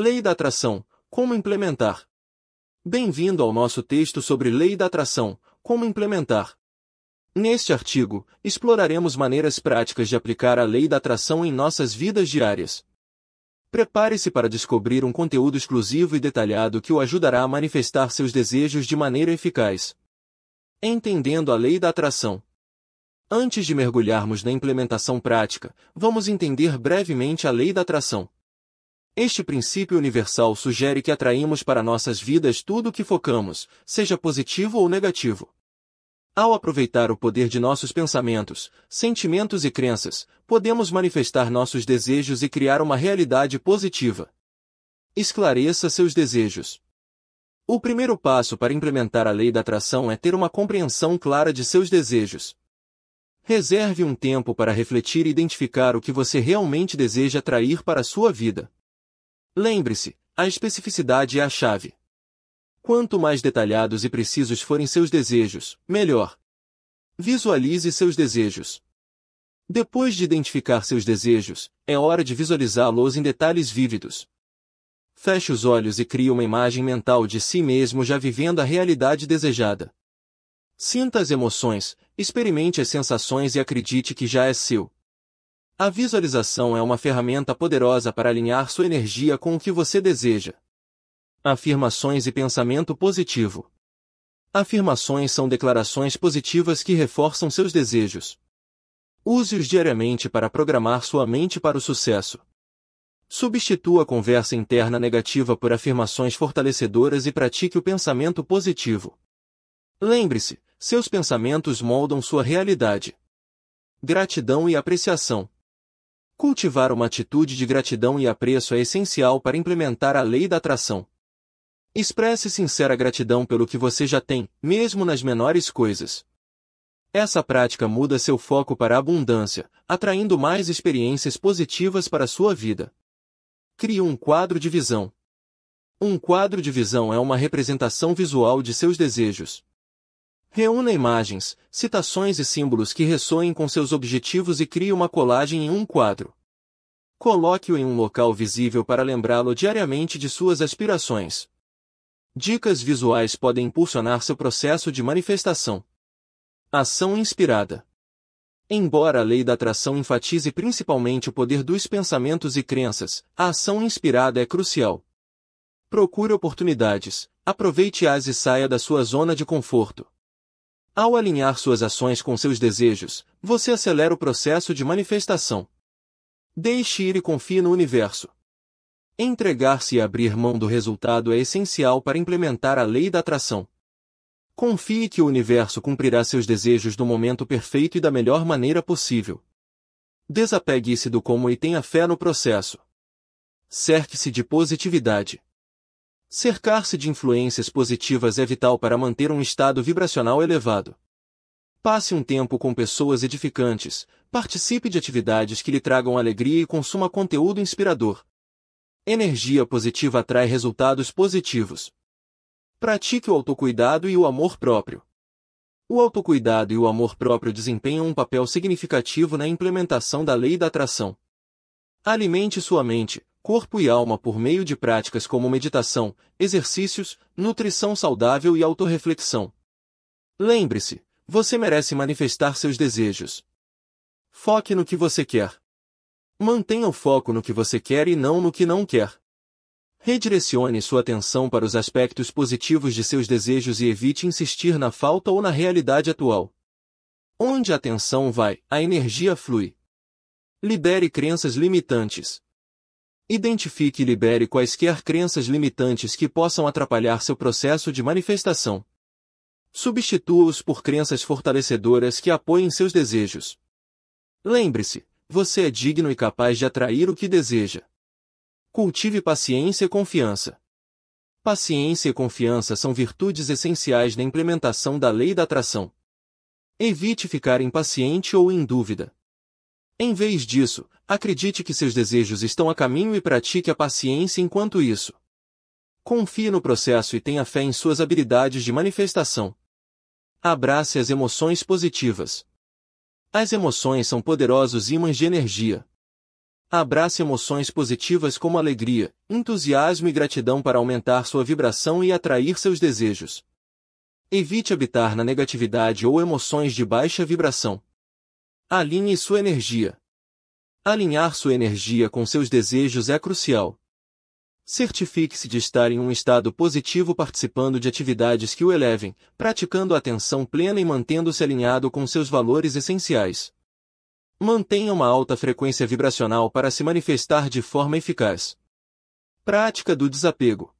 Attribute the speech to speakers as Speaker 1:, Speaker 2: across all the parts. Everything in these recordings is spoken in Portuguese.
Speaker 1: Lei da atração, como implementar? Bem-vindo ao nosso texto sobre Lei da atração, como implementar. Neste artigo, exploraremos maneiras práticas de aplicar a lei da atração em nossas vidas diárias. Prepare-se para descobrir um conteúdo exclusivo e detalhado que o ajudará a manifestar seus desejos de maneira eficaz. Entendendo a lei da atração. Antes de mergulharmos na implementação prática, vamos entender brevemente a lei da atração. Este princípio universal sugere que atraímos para nossas vidas tudo o que focamos, seja positivo ou negativo. Ao aproveitar o poder de nossos pensamentos, sentimentos e crenças, podemos manifestar nossos desejos e criar uma realidade positiva. Esclareça seus desejos. O primeiro passo para implementar a lei da atração é ter uma compreensão clara de seus desejos. Reserve um tempo para refletir e identificar o que você realmente deseja atrair para a sua vida. Lembre-se, a especificidade é a chave. Quanto mais detalhados e precisos forem seus desejos, melhor. Visualize seus desejos. Depois de identificar seus desejos, é hora de visualizá-los em detalhes vívidos. Feche os olhos e crie uma imagem mental de si mesmo já vivendo a realidade desejada. Sinta as emoções, experimente as sensações e acredite que já é seu. A visualização é uma ferramenta poderosa para alinhar sua energia com o que você deseja. Afirmações e pensamento positivo. Afirmações são declarações positivas que reforçam seus desejos. Use-os diariamente para programar sua mente para o sucesso. Substitua a conversa interna negativa por afirmações fortalecedoras e pratique o pensamento positivo. Lembre-se, seus pensamentos moldam sua realidade. Gratidão e apreciação. Cultivar uma atitude de gratidão e apreço é essencial para implementar a lei da atração. Expresse sincera gratidão pelo que você já tem, mesmo nas menores coisas. Essa prática muda seu foco para a abundância, atraindo mais experiências positivas para sua vida. Crie um quadro de visão. Um quadro de visão é uma representação visual de seus desejos. Reúna imagens, citações e símbolos que ressoem com seus objetivos e crie uma colagem em um quadro. Coloque-o em um local visível para lembrá-lo diariamente de suas aspirações. Dicas visuais podem impulsionar seu processo de manifestação. Ação inspirada. Embora a lei da atração enfatize principalmente o poder dos pensamentos e crenças, a ação inspirada é crucial. Procure oportunidades, aproveite-as e saia da sua zona de conforto. Ao alinhar suas ações com seus desejos, você acelera o processo de manifestação. Deixe ir e confie no universo. Entregar-se e abrir mão do resultado é essencial para implementar a lei da atração. Confie que o universo cumprirá seus desejos no momento perfeito e da melhor maneira possível. Desapegue-se do como e tenha fé no processo. Cerque-se de positividade. Cercar-se de influências positivas é vital para manter um estado vibracional elevado. Passe um tempo com pessoas edificantes, participe de atividades que lhe tragam alegria e consuma conteúdo inspirador. Energia positiva atrai resultados positivos. Pratique o autocuidado e o amor próprio. O autocuidado e o amor próprio desempenham um papel significativo na implementação da lei da atração. Alimente sua mente, corpo e alma por meio de práticas como meditação, exercícios, nutrição saudável e autorreflexão. Lembre-se, você merece manifestar seus desejos. Foque no que você quer. Mantenha o foco no que você quer e não no que não quer. Redirecione sua atenção para os aspectos positivos de seus desejos e evite insistir na falta ou na realidade atual. Onde a atenção vai, a energia flui. Libere crenças limitantes. Identifique e libere quaisquer crenças limitantes que possam atrapalhar seu processo de manifestação. Substitua-os por crenças fortalecedoras que apoiem seus desejos. Lembre-se, você é digno e capaz de atrair o que deseja. Cultive paciência e confiança. Paciência e confiança são virtudes essenciais na implementação da lei da atração. Evite ficar impaciente ou em dúvida. Em vez disso, acredite que seus desejos estão a caminho e pratique a paciência enquanto isso. Confie no processo e tenha fé em suas habilidades de manifestação. Abrace as emoções positivas. As emoções são poderosos ímãs de energia. Abrace emoções positivas como alegria, entusiasmo e gratidão para aumentar sua vibração e atrair seus desejos. Evite habitar na negatividade ou emoções de baixa vibração. Alinhe sua energia. Alinhar sua energia com seus desejos é crucial. Certifique-se de estar em um estado positivo participando de atividades que o elevem, praticando atenção plena e mantendo-se alinhado com seus valores essenciais. Mantenha uma alta frequência vibracional para se manifestar de forma eficaz. Prática do desapego.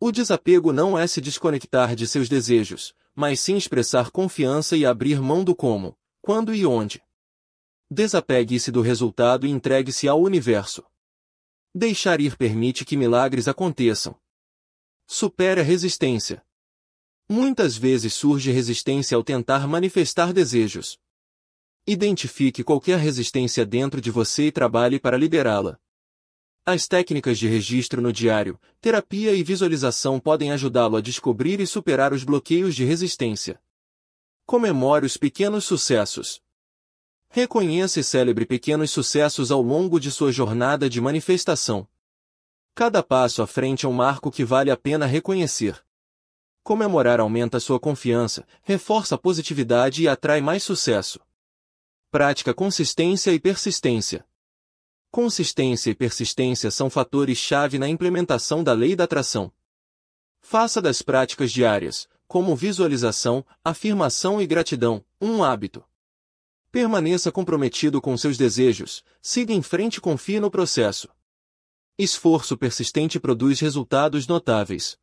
Speaker 1: O desapego não é se desconectar de seus desejos, mas sim expressar confiança e abrir mão do como, quando e onde. Desapegue-se do resultado e entregue-se ao universo. Deixar ir permite que milagres aconteçam. Supere a resistência. Muitas vezes surge resistência ao tentar manifestar desejos. Identifique qualquer resistência dentro de você e trabalhe para liberá-la. As técnicas de registro no diário, terapia e visualização podem ajudá-lo a descobrir e superar os bloqueios de resistência. Comemore os pequenos sucessos. Reconheça e celebre pequenos sucessos ao longo de sua jornada de manifestação. Cada passo à frente é um marco que vale a pena reconhecer. Comemorar aumenta sua confiança, reforça a positividade e atrai mais sucesso. Prática consistência e persistência. Consistência e persistência são fatores-chave na implementação da lei da atração. Faça das práticas diárias, como visualização, afirmação e gratidão, um hábito. Permaneça comprometido com seus desejos, siga em frente e confie no processo. Esforço persistente produz resultados notáveis.